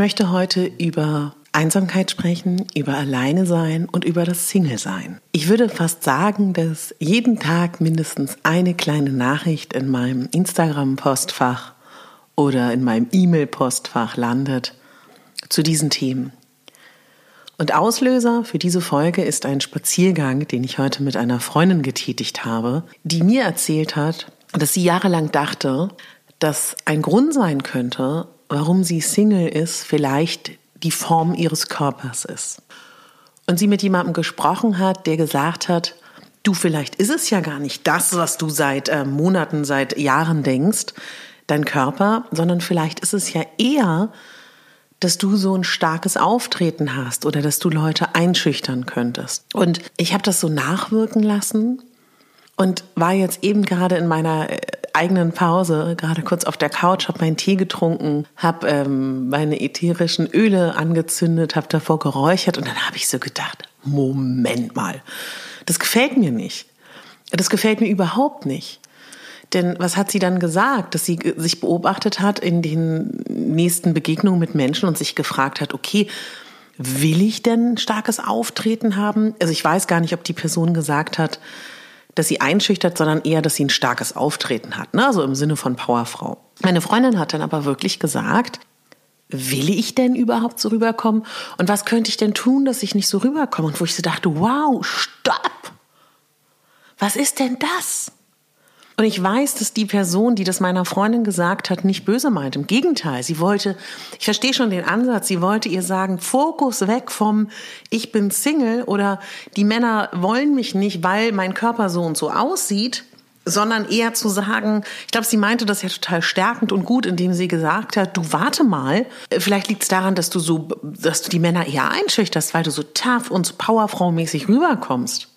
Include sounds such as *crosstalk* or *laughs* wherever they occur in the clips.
Möchte heute über Einsamkeit sprechen, über Alleine sein und über das Single sein. Ich würde fast sagen, dass jeden Tag mindestens eine kleine Nachricht in meinem Instagram-Postfach oder in meinem E-Mail-Postfach landet zu diesen Themen. Und Auslöser für diese Folge ist ein Spaziergang, den ich heute mit einer Freundin getätigt habe, die mir erzählt hat, dass sie jahrelang dachte, dass ein Grund sein könnte, warum sie Single ist, vielleicht die Form ihres Körpers ist. Und sie mit jemandem gesprochen hat, der gesagt hat, du, vielleicht ist es ja gar nicht das, was du seit äh, Monaten, seit Jahren denkst, dein Körper, sondern vielleicht ist es ja eher, dass du so ein starkes Auftreten hast oder dass du Leute einschüchtern könntest. Und ich habe das so nachwirken lassen und war jetzt eben gerade in meiner äh, eigenen Pause, gerade kurz auf der Couch, habe meinen Tee getrunken, habe ähm, meine ätherischen Öle angezündet, habe davor geräuchert und dann habe ich so gedacht, Moment mal, das gefällt mir nicht. Das gefällt mir überhaupt nicht. Denn was hat sie dann gesagt, dass sie sich beobachtet hat in den nächsten Begegnungen mit Menschen und sich gefragt hat, okay, will ich denn starkes Auftreten haben? Also ich weiß gar nicht, ob die Person gesagt hat, dass sie einschüchtert, sondern eher, dass sie ein starkes Auftreten hat, ne? also im Sinne von Powerfrau. Meine Freundin hat dann aber wirklich gesagt, will ich denn überhaupt so rüberkommen? Und was könnte ich denn tun, dass ich nicht so rüberkomme? Und wo ich so dachte, wow, stopp! Was ist denn das? Und ich weiß, dass die Person, die das meiner Freundin gesagt hat, nicht böse meint. Im Gegenteil, sie wollte, ich verstehe schon den Ansatz, sie wollte ihr sagen, Fokus weg vom Ich bin Single oder die Männer wollen mich nicht, weil mein Körper so und so aussieht, sondern eher zu sagen, ich glaube, sie meinte das ja total stärkend und gut, indem sie gesagt hat, du warte mal, vielleicht liegt es daran, dass du so, dass du die Männer eher einschüchterst, weil du so tough und so powerfrau-mäßig rüberkommst.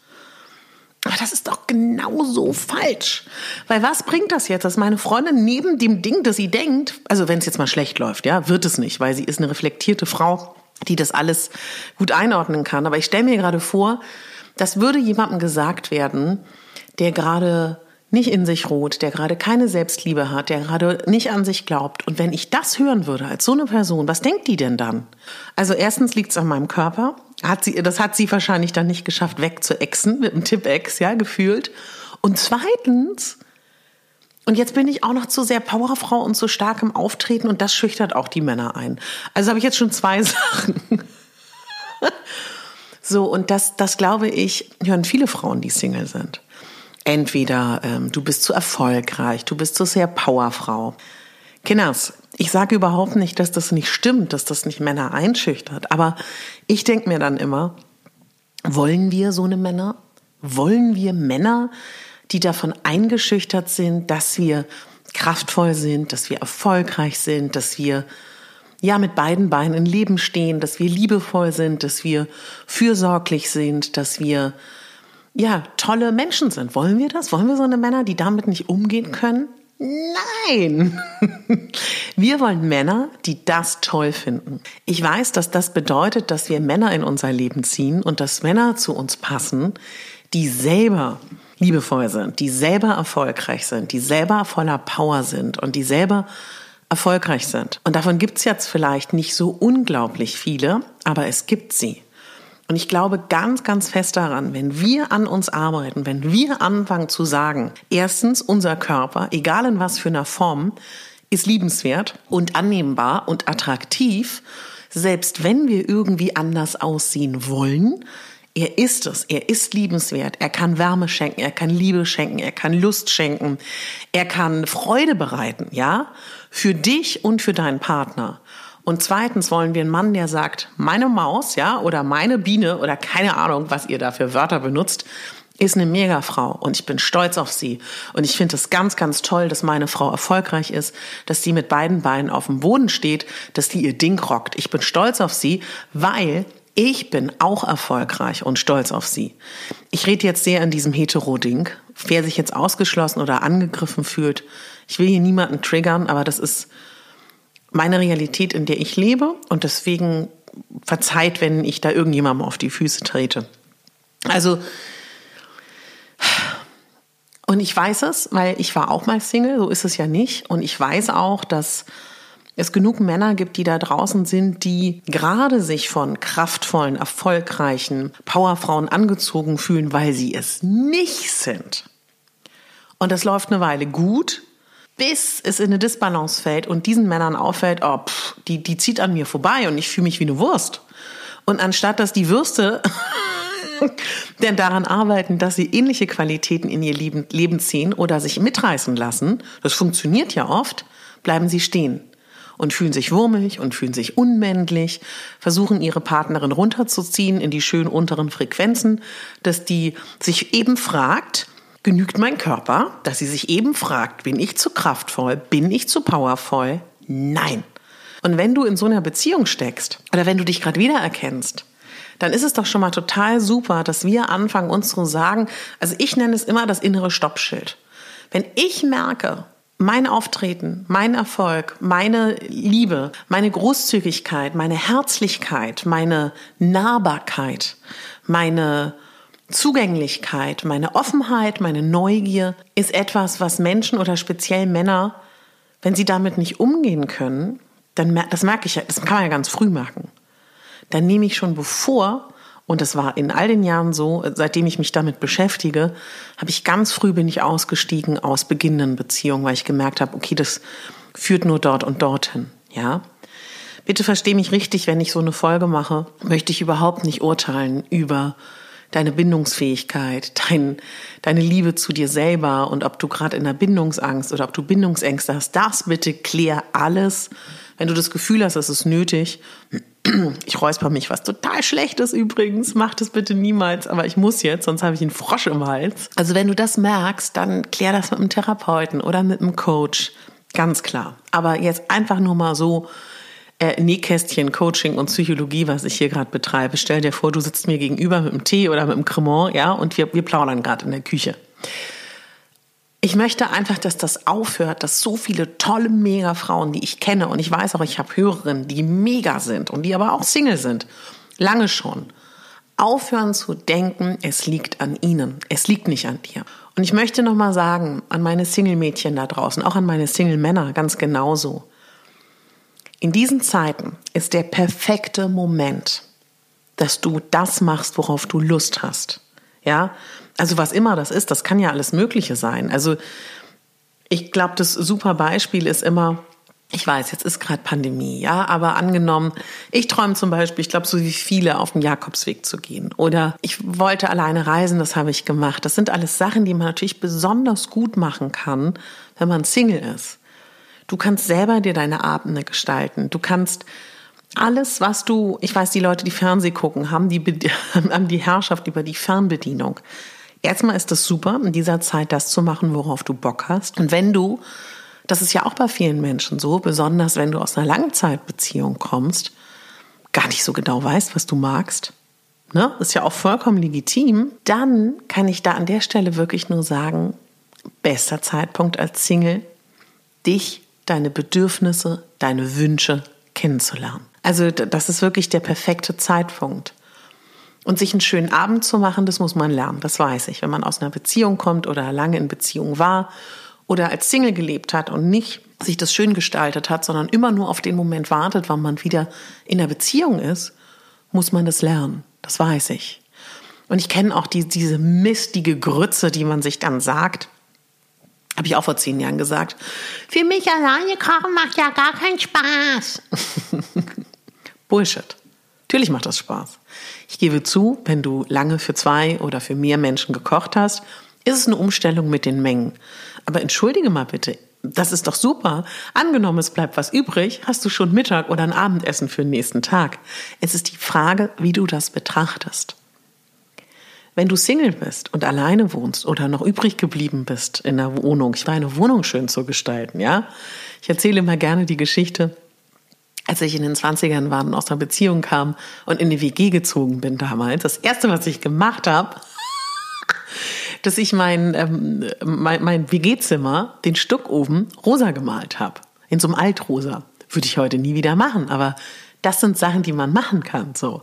Aber das ist doch genauso falsch. Weil was bringt das jetzt, dass meine Freundin neben dem Ding, das sie denkt, also wenn es jetzt mal schlecht läuft, ja, wird es nicht, weil sie ist eine reflektierte Frau, die das alles gut einordnen kann. Aber ich stelle mir gerade vor, das würde jemandem gesagt werden, der gerade nicht in sich ruht, der gerade keine Selbstliebe hat, der gerade nicht an sich glaubt. Und wenn ich das hören würde als so eine Person, was denkt die denn dann? Also erstens liegt es an meinem Körper. Hat sie, das hat sie wahrscheinlich dann nicht geschafft, wegzuexen mit einem Tipp-Ex, ja, gefühlt. Und zweitens, und jetzt bin ich auch noch zu sehr Powerfrau und zu stark im Auftreten und das schüchtert auch die Männer ein. Also habe ich jetzt schon zwei *laughs* Sachen. so, und das, das glaube ich, hören viele Frauen, die Single sind. Entweder ähm, du bist zu erfolgreich, du bist zu sehr Powerfrau. Kinders, ich sage überhaupt nicht, dass das nicht stimmt, dass das nicht Männer einschüchtert. Aber ich denke mir dann immer, wollen wir so eine Männer? Wollen wir Männer, die davon eingeschüchtert sind, dass wir kraftvoll sind, dass wir erfolgreich sind, dass wir ja mit beiden Beinen im Leben stehen, dass wir liebevoll sind, dass wir fürsorglich sind, dass wir ja, tolle Menschen sind. Wollen wir das? Wollen wir so eine Männer, die damit nicht umgehen können? Nein! *laughs* Wir wollen Männer, die das toll finden. Ich weiß, dass das bedeutet, dass wir Männer in unser Leben ziehen und dass Männer zu uns passen, die selber liebevoll sind, die selber erfolgreich sind, die selber voller Power sind und die selber erfolgreich sind. Und davon gibt es jetzt vielleicht nicht so unglaublich viele, aber es gibt sie. Und ich glaube ganz, ganz fest daran, wenn wir an uns arbeiten, wenn wir anfangen zu sagen, erstens, unser Körper, egal in was für einer Form, ist liebenswert und annehmbar und attraktiv, selbst wenn wir irgendwie anders aussehen wollen, er ist es, er ist liebenswert, er kann Wärme schenken, er kann Liebe schenken, er kann Lust schenken, er kann Freude bereiten, ja, für dich und für deinen Partner. Und zweitens wollen wir einen Mann, der sagt, meine Maus, ja, oder meine Biene oder keine Ahnung, was ihr da für Wörter benutzt, ist eine Megafrau und ich bin stolz auf sie. Und ich finde es ganz, ganz toll, dass meine Frau erfolgreich ist, dass sie mit beiden Beinen auf dem Boden steht, dass die ihr Ding rockt. Ich bin stolz auf sie, weil ich bin auch erfolgreich und stolz auf sie. Ich rede jetzt sehr an diesem Hetero-Ding. Wer sich jetzt ausgeschlossen oder angegriffen fühlt, ich will hier niemanden triggern, aber das ist meine Realität, in der ich lebe und deswegen verzeiht, wenn ich da irgendjemandem auf die Füße trete. Also, und ich weiß es, weil ich war auch mal Single, so ist es ja nicht. Und ich weiß auch, dass es genug Männer gibt, die da draußen sind, die gerade sich von kraftvollen, erfolgreichen Powerfrauen angezogen fühlen, weil sie es nicht sind. Und das läuft eine Weile gut, bis es in eine Disbalance fällt und diesen Männern auffällt, oh, pff, die, die zieht an mir vorbei und ich fühle mich wie eine Wurst. Und anstatt dass die Würste *laughs* denn daran arbeiten, dass sie ähnliche Qualitäten in ihr Leben, ziehen oder sich mitreißen lassen, das funktioniert ja oft, bleiben sie stehen und fühlen sich wurmig und fühlen sich unmännlich, versuchen ihre Partnerin runterzuziehen in die schön unteren Frequenzen, dass die sich eben fragt, Genügt mein Körper, dass sie sich eben fragt, bin ich zu kraftvoll, bin ich zu powervoll? Nein. Und wenn du in so einer Beziehung steckst oder wenn du dich gerade wiedererkennst, dann ist es doch schon mal total super, dass wir anfangen, uns zu sagen, also ich nenne es immer das innere Stoppschild. Wenn ich merke, mein Auftreten, mein Erfolg, meine Liebe, meine Großzügigkeit, meine Herzlichkeit, meine Nahbarkeit, meine Zugänglichkeit, meine Offenheit, meine Neugier ist etwas, was Menschen oder speziell Männer, wenn sie damit nicht umgehen können, dann das merke ich ja, das kann man ja ganz früh merken. Dann nehme ich schon bevor und das war in all den Jahren so, seitdem ich mich damit beschäftige, habe ich ganz früh bin ich ausgestiegen aus beginnenden Beziehungen, weil ich gemerkt habe, okay, das führt nur dort und dorthin, ja. Bitte verstehe mich richtig, wenn ich so eine Folge mache, möchte ich überhaupt nicht urteilen über deine Bindungsfähigkeit, dein, deine Liebe zu dir selber und ob du gerade in der Bindungsangst oder ob du Bindungsängste hast, das bitte klär alles. Wenn du das Gefühl hast, es ist nötig, *clears throat* ich räusper mich, was total schlecht ist übrigens, mach das bitte niemals, aber ich muss jetzt, sonst habe ich einen Frosch im Hals. Also wenn du das merkst, dann klär das mit einem Therapeuten oder mit einem Coach, ganz klar. Aber jetzt einfach nur mal so, äh, Nähkästchen, Coaching und Psychologie, was ich hier gerade betreibe. Stell dir vor, du sitzt mir gegenüber mit einem Tee oder mit einem Cremant, ja, und wir, wir plaudern gerade in der Küche. Ich möchte einfach, dass das aufhört, dass so viele tolle Mega-Frauen, die ich kenne, und ich weiß auch, ich habe Hörerinnen, die mega sind und die aber auch Single sind, lange schon, aufhören zu denken, es liegt an ihnen, es liegt nicht an dir. Und ich möchte nochmal sagen, an meine Single-Mädchen da draußen, auch an meine Single-Männer ganz genauso. In diesen Zeiten ist der perfekte Moment, dass du das machst, worauf du Lust hast. Ja, also was immer das ist, das kann ja alles Mögliche sein. Also ich glaube, das super Beispiel ist immer, ich weiß, jetzt ist gerade Pandemie, ja, aber angenommen, ich träume zum Beispiel, ich glaube, so wie viele auf den Jakobsweg zu gehen. Oder ich wollte alleine reisen, das habe ich gemacht. Das sind alles Sachen, die man natürlich besonders gut machen kann, wenn man Single ist. Du kannst selber dir deine Abende gestalten. Du kannst alles, was du, ich weiß, die Leute, die Fernseh gucken, haben die, *laughs* haben die Herrschaft über die Fernbedienung. Erstmal ist es super, in dieser Zeit das zu machen, worauf du Bock hast. Und wenn du, das ist ja auch bei vielen Menschen so, besonders wenn du aus einer Langzeitbeziehung kommst, gar nicht so genau weißt, was du magst, ne? ist ja auch vollkommen legitim, dann kann ich da an der Stelle wirklich nur sagen, bester Zeitpunkt als Single, dich deine Bedürfnisse, deine Wünsche kennenzulernen. Also das ist wirklich der perfekte Zeitpunkt. Und sich einen schönen Abend zu machen, das muss man lernen, das weiß ich. Wenn man aus einer Beziehung kommt oder lange in Beziehung war oder als Single gelebt hat und nicht sich das schön gestaltet hat, sondern immer nur auf den Moment wartet, wann man wieder in einer Beziehung ist, muss man das lernen. Das weiß ich. Und ich kenne auch die, diese mistige Grütze, die man sich dann sagt. Habe ich auch vor zehn Jahren gesagt. Für mich alleine kochen macht ja gar keinen Spaß. *laughs* Bullshit. Natürlich macht das Spaß. Ich gebe zu, wenn du lange für zwei oder für mehr Menschen gekocht hast, ist es eine Umstellung mit den Mengen. Aber entschuldige mal bitte, das ist doch super. Angenommen, es bleibt was übrig, hast du schon Mittag oder ein Abendessen für den nächsten Tag. Es ist die Frage, wie du das betrachtest. Wenn du Single bist und alleine wohnst oder noch übrig geblieben bist in der Wohnung, ich war eine Wohnung schön zu gestalten, ja. Ich erzähle immer gerne die Geschichte, als ich in den 20ern war und aus einer Beziehung kam und in die WG gezogen bin damals. Das erste, was ich gemacht habe, *laughs* dass ich mein, ähm, mein, mein WG-Zimmer, den Stuckofen, rosa gemalt habe. In so einem Altrosa. Würde ich heute nie wieder machen, aber das sind Sachen, die man machen kann. So.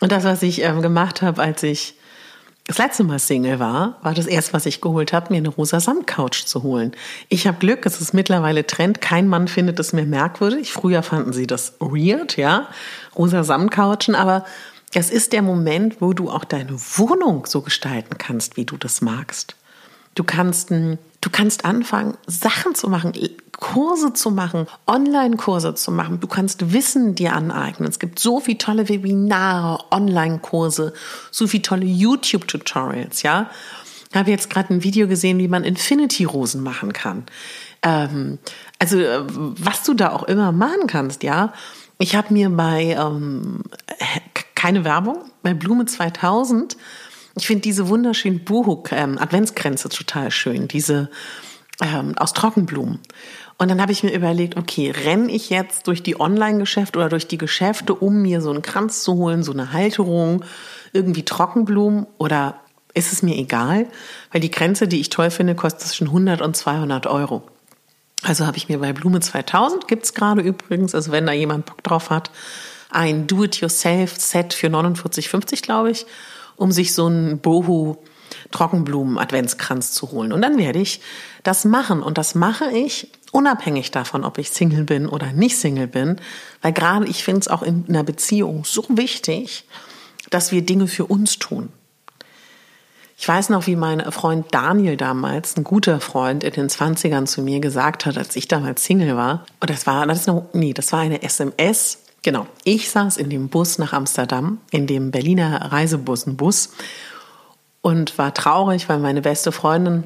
Und das, was ich ähm, gemacht habe, als ich das letzte Mal Single war, war das erste, was ich geholt habe, mir eine rosa Samtcouch zu holen. Ich habe Glück, es ist mittlerweile Trend. Kein Mann findet es mehr merkwürdig. Früher fanden sie das weird, ja, rosa Samtcouchen, aber es ist der Moment, wo du auch deine Wohnung so gestalten kannst, wie du das magst. Du kannst, du kannst anfangen, Sachen zu machen, Kurse zu machen, Online-Kurse zu machen. Du kannst Wissen dir aneignen. Es gibt so viele tolle Webinare, Online-Kurse, so viele tolle YouTube-Tutorials, ja. Ich habe jetzt gerade ein Video gesehen, wie man Infinity-Rosen machen kann. Ähm, also, äh, was du da auch immer machen kannst, ja. Ich habe mir bei ähm, keine Werbung, bei Blume 2000. Ich finde diese wunderschönen Buhuk-Adventskränze ähm, total schön, diese ähm, aus Trockenblumen. Und dann habe ich mir überlegt, okay, renne ich jetzt durch die Online-Geschäfte oder durch die Geschäfte, um mir so einen Kranz zu holen, so eine Halterung, irgendwie Trockenblumen oder ist es mir egal? Weil die Kränze, die ich toll finde, kostet zwischen 100 und 200 Euro. Also habe ich mir bei Blume 2000, gibt's gerade übrigens, also wenn da jemand Bock drauf hat, ein Do-it-yourself-Set für 49,50, glaube ich, um sich so einen Bohu Trockenblumen-Adventskranz zu holen. Und dann werde ich das machen. Und das mache ich unabhängig davon, ob ich Single bin oder nicht Single bin. Weil gerade ich finde es auch in einer Beziehung so wichtig, dass wir Dinge für uns tun. Ich weiß noch, wie mein Freund Daniel damals, ein guter Freund in den 20ern zu mir gesagt hat, als ich damals Single war. Und das war, das noch, nee, das war eine SMS Genau. Ich saß in dem Bus nach Amsterdam, in dem Berliner Reisebusenbus und war traurig, weil meine beste Freundin,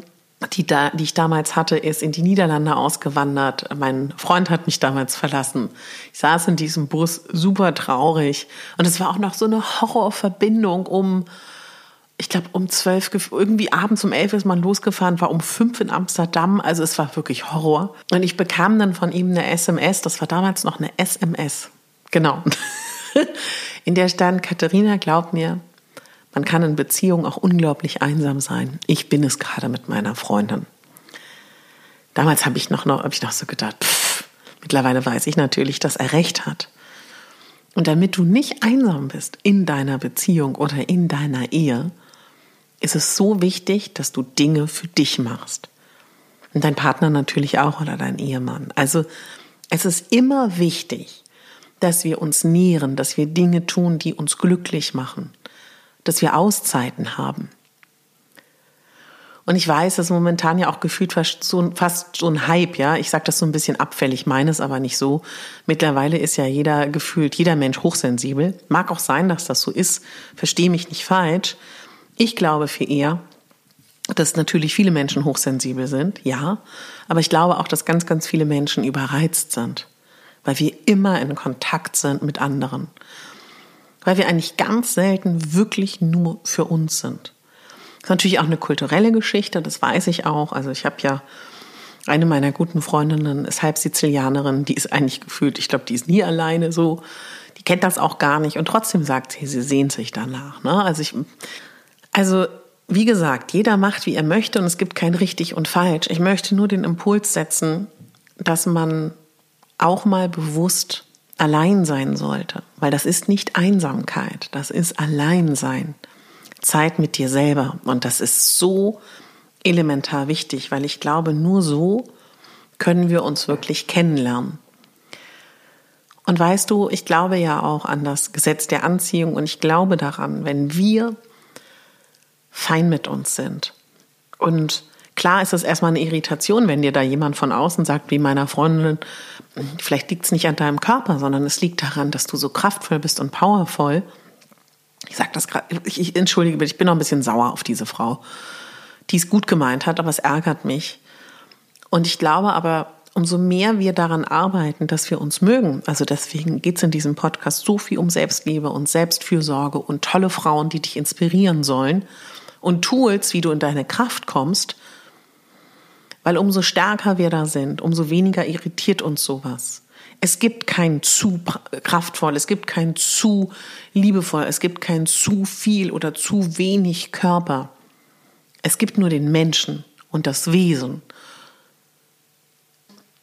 die, da, die ich damals hatte, ist in die Niederlande ausgewandert. Mein Freund hat mich damals verlassen. Ich saß in diesem Bus super traurig und es war auch noch so eine Horrorverbindung um ich glaube, um zwölf, irgendwie abends um elf ist man losgefahren, war um fünf in Amsterdam. Also es war wirklich Horror. Und ich bekam dann von ihm eine SMS, das war damals noch eine SMS. Genau. *laughs* In der stand, Katharina, glaub mir, man kann in Beziehungen auch unglaublich einsam sein. Ich bin es gerade mit meiner Freundin. Damals habe ich noch, noch, hab ich noch so gedacht, pff, mittlerweile weiß ich natürlich, dass er recht hat. Und damit du nicht einsam bist in deiner Beziehung oder in deiner Ehe, ist es so wichtig, dass du Dinge für dich machst. Und dein Partner natürlich auch oder dein Ehemann. Also es ist immer wichtig, dass wir uns nähren, dass wir Dinge tun, die uns glücklich machen, dass wir Auszeiten haben. Und ich weiß, dass momentan ja auch gefühlt fast so, fast so ein Hype, ja. Ich sage das so ein bisschen abfällig, meine es aber nicht so. Mittlerweile ist ja jeder gefühlt, jeder Mensch hochsensibel. Mag auch sein, dass das so ist. Verstehe mich nicht falsch. Ich glaube für eher, dass natürlich viele Menschen hochsensibel sind, ja. Aber ich glaube auch, dass ganz, ganz viele Menschen überreizt sind weil wir immer in Kontakt sind mit anderen. Weil wir eigentlich ganz selten wirklich nur für uns sind. Das ist natürlich auch eine kulturelle Geschichte, das weiß ich auch. Also ich habe ja eine meiner guten Freundinnen ist halb Sizilianerin, die ist eigentlich gefühlt, ich glaube, die ist nie alleine so. Die kennt das auch gar nicht und trotzdem sagt sie, sie sehnt sich danach. Ne? Also ich, also wie gesagt, jeder macht, wie er möchte und es gibt kein richtig und falsch. Ich möchte nur den Impuls setzen, dass man auch mal bewusst allein sein sollte, weil das ist nicht Einsamkeit, das ist Alleinsein. Zeit mit dir selber. Und das ist so elementar wichtig, weil ich glaube, nur so können wir uns wirklich kennenlernen. Und weißt du, ich glaube ja auch an das Gesetz der Anziehung und ich glaube daran, wenn wir fein mit uns sind. Und klar ist es erstmal eine Irritation, wenn dir da jemand von außen sagt, wie meiner Freundin, vielleicht liegt es nicht an deinem Körper, sondern es liegt daran, dass du so kraftvoll bist und powervoll. Ich sage das gerade, ich, ich entschuldige bitte, ich bin noch ein bisschen sauer auf diese Frau, die es gut gemeint hat, aber es ärgert mich. Und ich glaube aber, umso mehr wir daran arbeiten, dass wir uns mögen, also deswegen geht es in diesem Podcast so viel um Selbstliebe und Selbstfürsorge und tolle Frauen, die dich inspirieren sollen und Tools, wie du in deine Kraft kommst, weil umso stärker wir da sind, umso weniger irritiert uns sowas. Es gibt kein zu kraftvoll, es gibt kein zu liebevoll, es gibt kein zu viel oder zu wenig Körper. Es gibt nur den Menschen und das Wesen.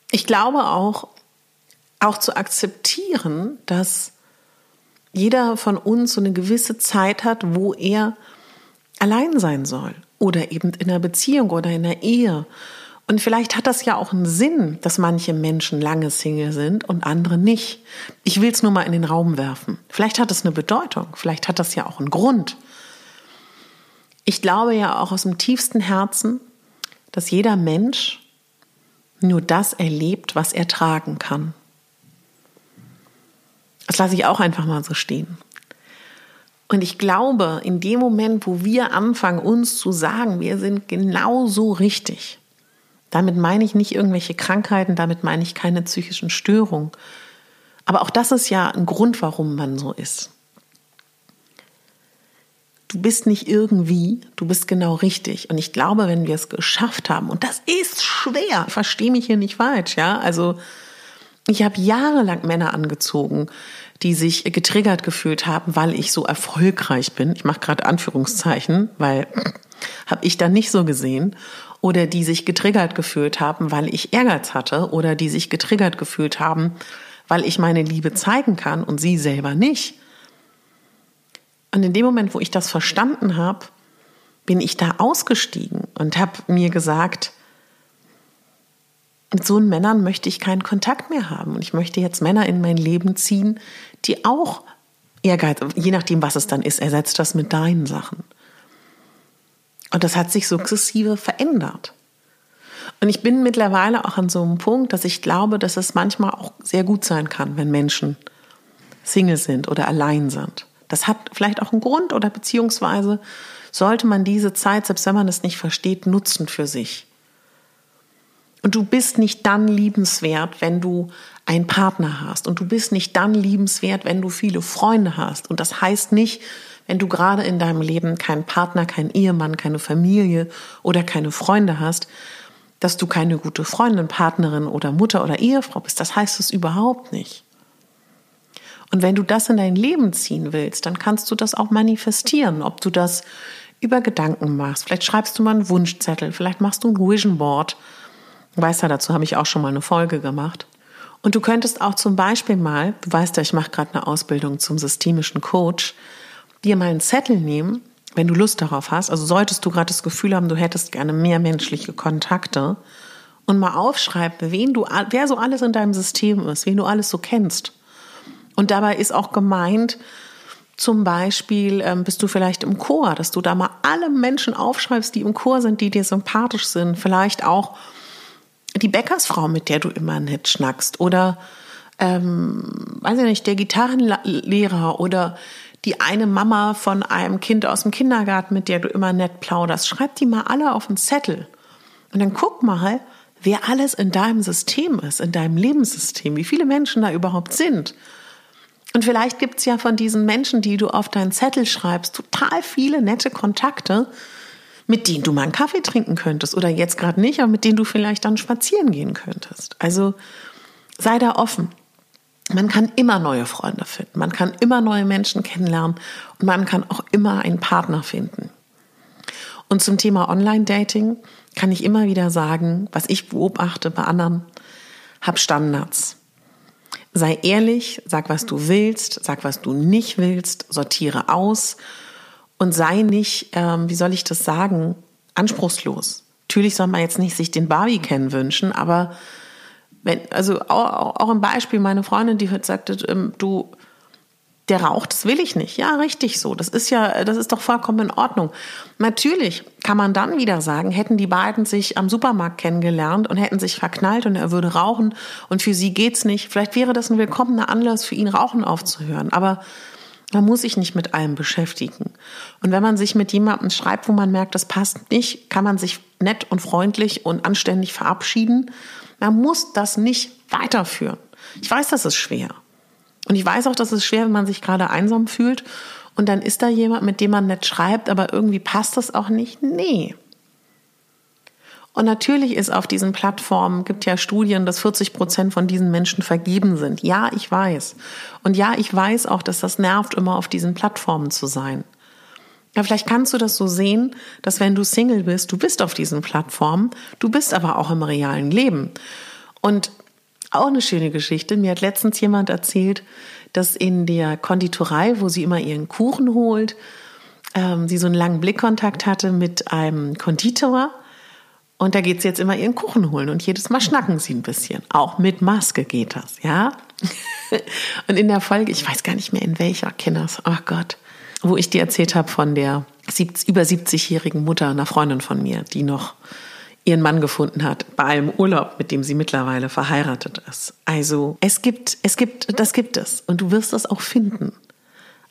Ich glaube auch, auch zu akzeptieren, dass jeder von uns so eine gewisse Zeit hat, wo er allein sein soll oder eben in einer Beziehung oder in einer Ehe. Und vielleicht hat das ja auch einen Sinn, dass manche Menschen lange Single sind und andere nicht. Ich will es nur mal in den Raum werfen. Vielleicht hat es eine Bedeutung, vielleicht hat das ja auch einen Grund. Ich glaube ja auch aus dem tiefsten Herzen, dass jeder Mensch nur das erlebt, was er tragen kann. Das lasse ich auch einfach mal so stehen. Und ich glaube, in dem Moment, wo wir anfangen, uns zu sagen, wir sind genauso richtig, damit meine ich nicht irgendwelche Krankheiten, damit meine ich keine psychischen Störungen. Aber auch das ist ja ein Grund, warum man so ist. Du bist nicht irgendwie, du bist genau richtig. Und ich glaube, wenn wir es geschafft haben, und das ist schwer, verstehe mich hier nicht falsch, ja, also ich habe jahrelang Männer angezogen, die sich getriggert gefühlt haben, weil ich so erfolgreich bin. Ich mache gerade Anführungszeichen, weil habe ich da nicht so gesehen. Oder die sich getriggert gefühlt haben, weil ich Ehrgeiz hatte. Oder die sich getriggert gefühlt haben, weil ich meine Liebe zeigen kann und sie selber nicht. Und in dem Moment, wo ich das verstanden habe, bin ich da ausgestiegen und habe mir gesagt, mit so Männern möchte ich keinen Kontakt mehr haben. Und ich möchte jetzt Männer in mein Leben ziehen, die auch Ehrgeiz, je nachdem, was es dann ist, ersetzt das mit deinen Sachen. Und das hat sich sukzessive verändert. Und ich bin mittlerweile auch an so einem Punkt, dass ich glaube, dass es manchmal auch sehr gut sein kann, wenn Menschen Single sind oder allein sind. Das hat vielleicht auch einen Grund oder beziehungsweise sollte man diese Zeit, selbst wenn man es nicht versteht, nutzen für sich. Und du bist nicht dann liebenswert, wenn du einen Partner hast. Und du bist nicht dann liebenswert, wenn du viele Freunde hast. Und das heißt nicht, wenn du gerade in deinem Leben keinen Partner, keinen Ehemann, keine Familie oder keine Freunde hast, dass du keine gute Freundin, Partnerin oder Mutter oder Ehefrau bist. Das heißt es überhaupt nicht. Und wenn du das in dein Leben ziehen willst, dann kannst du das auch manifestieren, ob du das über Gedanken machst. Vielleicht schreibst du mal einen Wunschzettel, vielleicht machst du ein Vision Board. Weißt ja, dazu habe ich auch schon mal eine Folge gemacht. Und du könntest auch zum Beispiel mal, du weißt ja, ich mache gerade eine Ausbildung zum systemischen Coach, dir mal einen Zettel nehmen, wenn du Lust darauf hast. Also solltest du gerade das Gefühl haben, du hättest gerne mehr menschliche Kontakte und mal aufschreiben, wen du, wer so alles in deinem System ist, wen du alles so kennst. Und dabei ist auch gemeint, zum Beispiel ähm, bist du vielleicht im Chor, dass du da mal alle Menschen aufschreibst, die im Chor sind, die dir sympathisch sind. Vielleicht auch die Bäckersfrau, mit der du immer nett schnackst. Oder, ähm, weiß ich nicht, der Gitarrenlehrer oder die eine Mama von einem Kind aus dem Kindergarten, mit der du immer nett plauderst. Schreib die mal alle auf einen Zettel. Und dann guck mal, wer alles in deinem System ist, in deinem Lebenssystem, wie viele Menschen da überhaupt sind. Und vielleicht gibt es ja von diesen Menschen, die du auf deinen Zettel schreibst, total viele nette Kontakte, mit denen du mal einen Kaffee trinken könntest oder jetzt gerade nicht, aber mit denen du vielleicht dann spazieren gehen könntest. Also sei da offen. Man kann immer neue Freunde finden, man kann immer neue Menschen kennenlernen und man kann auch immer einen Partner finden. Und zum Thema Online-Dating kann ich immer wieder sagen, was ich beobachte bei anderen, hab Standards. sei ehrlich, sag, was du willst, sag, was du nicht willst, sortiere aus und sei nicht, ähm, wie soll ich das sagen, anspruchslos. Natürlich soll man jetzt nicht sich den Barbie kennen wünschen, aber wenn, also auch, auch ein Beispiel, meine Freundin, die hat sagte, ähm, du, der raucht, das will ich nicht. Ja, richtig so. Das ist ja, das ist doch vollkommen in Ordnung. Natürlich kann man dann wieder sagen, hätten die beiden sich am Supermarkt kennengelernt und hätten sich verknallt und er würde rauchen und für sie geht's nicht. Vielleicht wäre das ein willkommener Anlass für ihn, Rauchen aufzuhören. Aber man muss sich nicht mit allem beschäftigen. Und wenn man sich mit jemandem schreibt, wo man merkt, das passt nicht, kann man sich nett und freundlich und anständig verabschieden. Man muss das nicht weiterführen. Ich weiß, das ist schwer. Und ich weiß auch, dass es schwer, wenn man sich gerade einsam fühlt und dann ist da jemand, mit dem man nett schreibt, aber irgendwie passt das auch nicht. Nee. Und natürlich ist auf diesen Plattformen, gibt ja Studien, dass 40 Prozent von diesen Menschen vergeben sind. Ja, ich weiß. Und ja, ich weiß auch, dass das nervt, immer auf diesen Plattformen zu sein. Ja, vielleicht kannst du das so sehen, dass wenn du Single bist, du bist auf diesen Plattformen, du bist aber auch im realen Leben. Und auch eine schöne Geschichte. Mir hat letztens jemand erzählt, dass in der Konditorei, wo sie immer ihren Kuchen holt, ähm, sie so einen langen Blickkontakt hatte mit einem Konditor. Und da geht sie jetzt immer ihren Kuchen holen und jedes Mal schnacken sie ein bisschen. Auch mit Maske geht das, ja? *laughs* und in der Folge, ich weiß gar nicht mehr in welcher Kinders, ach oh Gott, wo ich dir erzählt habe von der über 70-jährigen Mutter einer Freundin von mir, die noch ihren Mann gefunden hat bei einem Urlaub, mit dem sie mittlerweile verheiratet ist. Also es gibt, es gibt, das gibt es und du wirst es auch finden.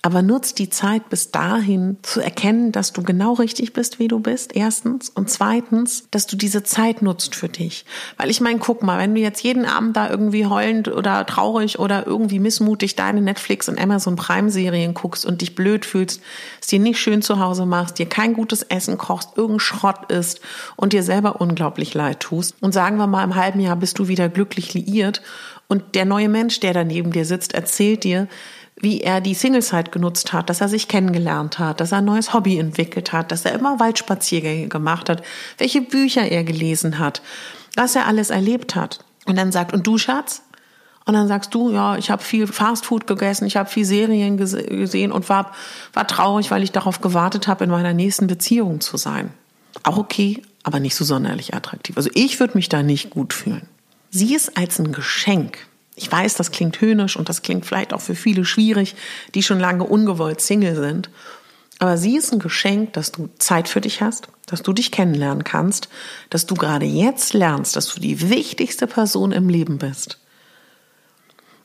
Aber nutz die Zeit bis dahin zu erkennen, dass du genau richtig bist, wie du bist, erstens. Und zweitens, dass du diese Zeit nutzt für dich. Weil ich meine, guck mal, wenn du jetzt jeden Abend da irgendwie heulend oder traurig oder irgendwie missmutig deine Netflix und Amazon Prime Serien guckst und dich blöd fühlst, es dir nicht schön zu Hause machst, dir kein gutes Essen kochst, irgendein Schrott isst und dir selber unglaublich leid tust. Und sagen wir mal, im halben Jahr bist du wieder glücklich liiert und der neue Mensch, der da neben dir sitzt, erzählt dir, wie er die Singlezeit genutzt hat, dass er sich kennengelernt hat, dass er ein neues Hobby entwickelt hat, dass er immer Waldspaziergänge gemacht hat, welche Bücher er gelesen hat, was er alles erlebt hat. Und dann sagt, und du Schatz? Und dann sagst du, ja, ich habe viel Fastfood gegessen, ich habe viel Serien gesehen und war, war traurig, weil ich darauf gewartet habe, in meiner nächsten Beziehung zu sein. Auch okay, aber nicht so sonderlich attraktiv. Also ich würde mich da nicht gut fühlen. Sieh es als ein Geschenk. Ich weiß, das klingt höhnisch und das klingt vielleicht auch für viele schwierig, die schon lange ungewollt Single sind. Aber sie ist ein Geschenk, dass du Zeit für dich hast, dass du dich kennenlernen kannst, dass du gerade jetzt lernst, dass du die wichtigste Person im Leben bist.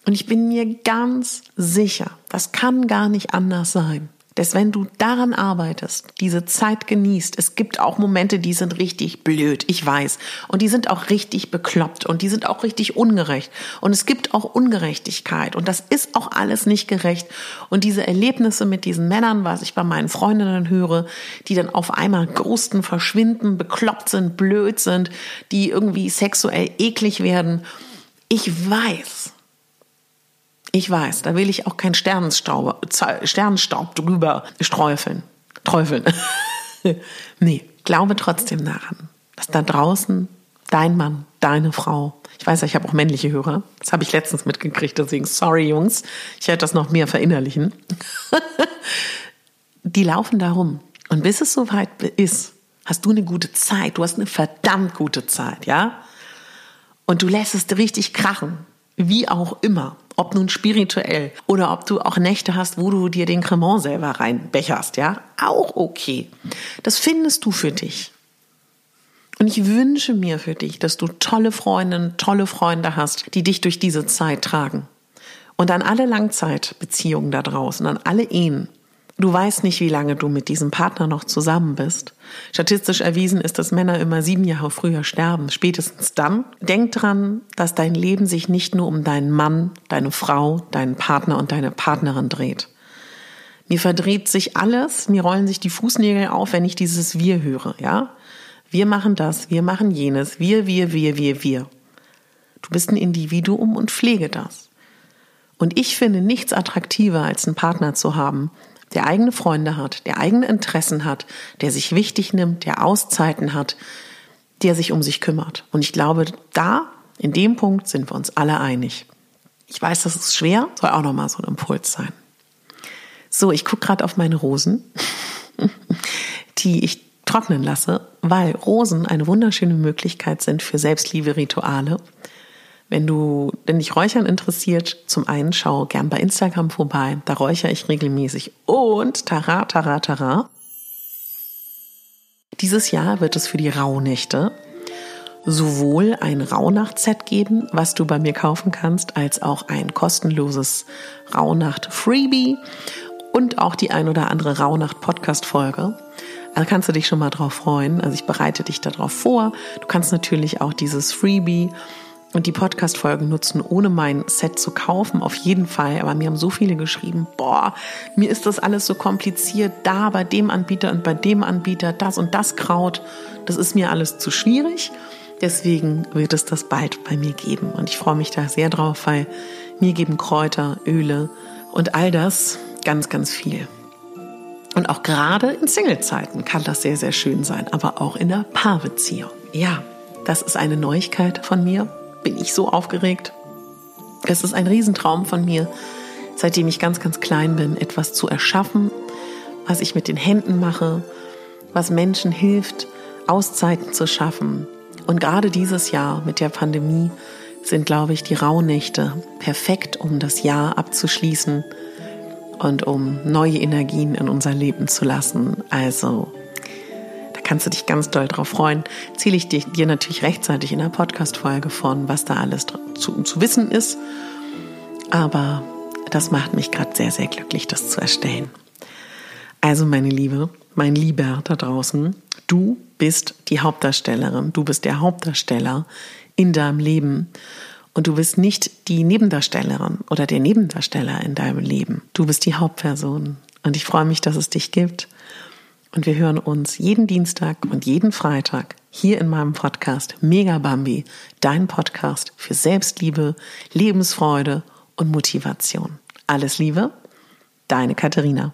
Und ich bin mir ganz sicher, das kann gar nicht anders sein, dass wenn du daran arbeitest, diese Zeit genießt, es gibt auch Momente, die sind richtig blöd, ich weiß. Und die sind auch richtig bekloppt und die sind auch richtig ungerecht. Und es gibt auch Ungerechtigkeit und das ist auch alles nicht gerecht. Und diese Erlebnisse mit diesen Männern, was ich bei meinen Freundinnen höre, die dann auf einmal grusten, verschwinden, bekloppt sind, blöd sind, die irgendwie sexuell eklig werden. Ich weiß, ich weiß, da will ich auch kein Sternenstaub, Sternenstaub drüber sträufeln. Träufeln. *laughs* nee, glaube trotzdem daran, dass da draußen dein Mann, deine Frau, ich weiß, ich habe auch männliche Hörer, das habe ich letztens mitgekriegt, deswegen sorry Jungs, ich werde das noch mehr verinnerlichen. *laughs* Die laufen da rum. Und bis es soweit ist, hast du eine gute Zeit, du hast eine verdammt gute Zeit, ja? Und du lässt es richtig krachen, wie auch immer ob nun spirituell oder ob du auch Nächte hast, wo du dir den Cremant selber reinbecherst, ja, auch okay. Das findest du für dich. Und ich wünsche mir für dich, dass du tolle Freundinnen, tolle Freunde hast, die dich durch diese Zeit tragen. Und an alle Langzeitbeziehungen da draußen, an alle Ehen, Du weißt nicht, wie lange du mit diesem Partner noch zusammen bist. Statistisch erwiesen ist, dass Männer immer sieben Jahre früher sterben. Spätestens dann. Denk dran, dass dein Leben sich nicht nur um deinen Mann, deine Frau, deinen Partner und deine Partnerin dreht. Mir verdreht sich alles, mir rollen sich die Fußnägel auf, wenn ich dieses Wir höre, ja? Wir machen das, wir machen jenes, wir, wir, wir, wir, wir. Du bist ein Individuum und pflege das. Und ich finde nichts attraktiver, als einen Partner zu haben, der eigene Freunde hat, der eigene Interessen hat, der sich wichtig nimmt, der Auszeiten hat, der sich um sich kümmert. Und ich glaube, da, in dem Punkt sind wir uns alle einig. Ich weiß, das ist schwer, soll auch nochmal so ein Impuls sein. So, ich gucke gerade auf meine Rosen, *laughs* die ich trocknen lasse, weil Rosen eine wunderschöne Möglichkeit sind für Selbstliebe-Rituale. Wenn du denn dich Räuchern interessiert, zum einen schau gern bei Instagram vorbei, da räuchere ich regelmäßig. Und tara, tara, tara. Dieses Jahr wird es für die Rauhnächte sowohl ein Rauhnacht-Set geben, was du bei mir kaufen kannst, als auch ein kostenloses Rauhnacht-Freebie und auch die ein oder andere Rauhnacht-Podcast-Folge. Also kannst du dich schon mal drauf freuen. Also ich bereite dich darauf vor. Du kannst natürlich auch dieses Freebie und die Podcast-Folgen nutzen, ohne mein Set zu kaufen, auf jeden Fall. Aber mir haben so viele geschrieben, boah, mir ist das alles so kompliziert, da bei dem Anbieter und bei dem Anbieter, das und das Kraut, das ist mir alles zu schwierig. Deswegen wird es das bald bei mir geben. Und ich freue mich da sehr drauf, weil mir geben Kräuter, Öle und all das ganz, ganz viel. Und auch gerade in Singlezeiten kann das sehr, sehr schön sein, aber auch in der Paarbeziehung. Ja, das ist eine Neuigkeit von mir. Bin ich so aufgeregt. Es ist ein Riesentraum von mir, seitdem ich ganz, ganz klein bin, etwas zu erschaffen, was ich mit den Händen mache, was Menschen hilft, Auszeiten zu schaffen, und gerade dieses Jahr mit der Pandemie sind, glaube ich, die Rauhnächte perfekt, um das Jahr abzuschließen und um neue Energien in unser Leben zu lassen. Also, kannst du dich ganz doll drauf freuen. Ziele ich dir natürlich rechtzeitig in der Podcast-Folge von, was da alles zu, zu wissen ist. Aber das macht mich gerade sehr, sehr glücklich, das zu erstellen. Also, meine Liebe, mein Lieber da draußen, Du bist die Hauptdarstellerin, du bist der Hauptdarsteller in deinem Leben und du bist nicht die Nebendarstellerin oder der Nebendarsteller in deinem Leben. Du bist die Hauptperson und ich freue mich, dass es dich gibt. Und wir hören uns jeden Dienstag und jeden Freitag hier in meinem Podcast Mega Bambi, dein Podcast für Selbstliebe, Lebensfreude und Motivation. Alles Liebe, deine Katharina.